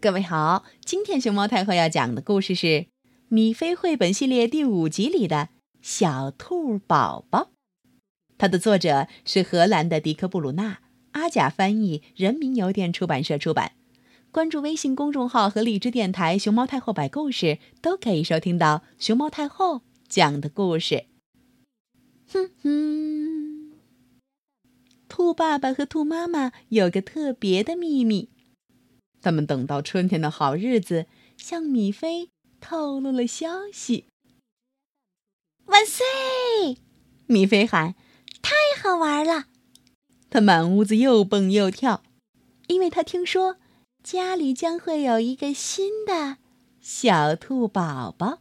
各位好，今天熊猫太后要讲的故事是《米菲绘本系列》第五集里的《小兔宝宝》。它的作者是荷兰的迪克·布鲁纳，阿甲翻译，人民邮电出版社出版。关注微信公众号和荔枝电台“熊猫太后摆故事”，都可以收听到熊猫太后讲的故事。哼哼，兔爸爸和兔妈妈有个特别的秘密。他们等到春天的好日子，向米菲透露了消息。万岁！米菲喊：“太好玩了！”他满屋子又蹦又跳，因为他听说家里将会有一个新的小兔宝宝。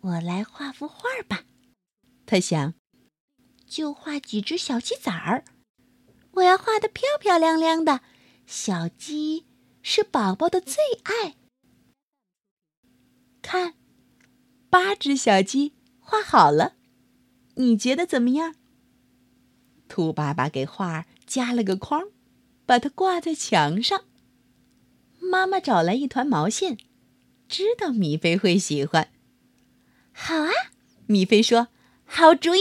我来画幅画吧，他想，就画几只小鸡仔儿。我要画的漂漂亮亮的。小鸡是宝宝的最爱。看，八只小鸡画好了，你觉得怎么样？兔爸爸给画加了个框，把它挂在墙上。妈妈找来一团毛线，知道米菲会喜欢。好啊，米菲说：“好主意，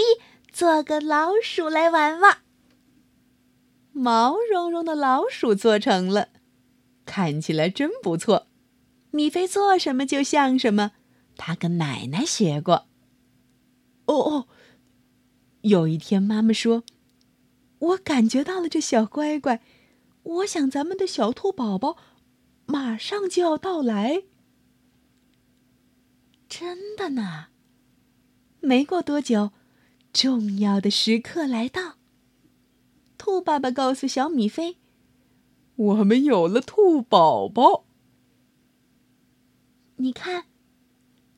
做个老鼠来玩玩。”毛茸茸的老鼠做成了，看起来真不错。米菲做什么就像什么，他跟奶奶学过。哦哦，有一天妈妈说：“我感觉到了这小乖乖，我想咱们的小兔宝宝马上就要到来。”真的呢。没过多久，重要的时刻来到。兔爸爸告诉小米菲：“我们有了兔宝宝。你看，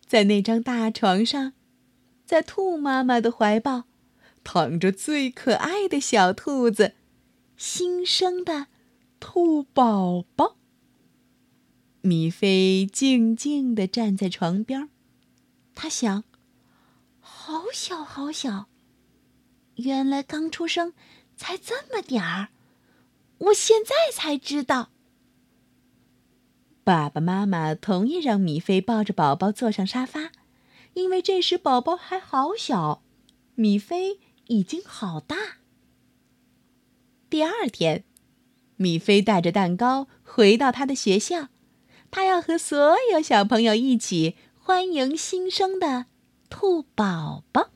在那张大床上，在兔妈妈的怀抱，躺着最可爱的小兔子，新生的兔宝宝。”米菲静静地站在床边，他想：“好小，好小，原来刚出生。”才这么点儿，我现在才知道。爸爸妈妈同意让米菲抱着宝宝坐上沙发，因为这时宝宝还好小，米菲已经好大。第二天，米菲带着蛋糕回到他的学校，他要和所有小朋友一起欢迎新生的兔宝宝。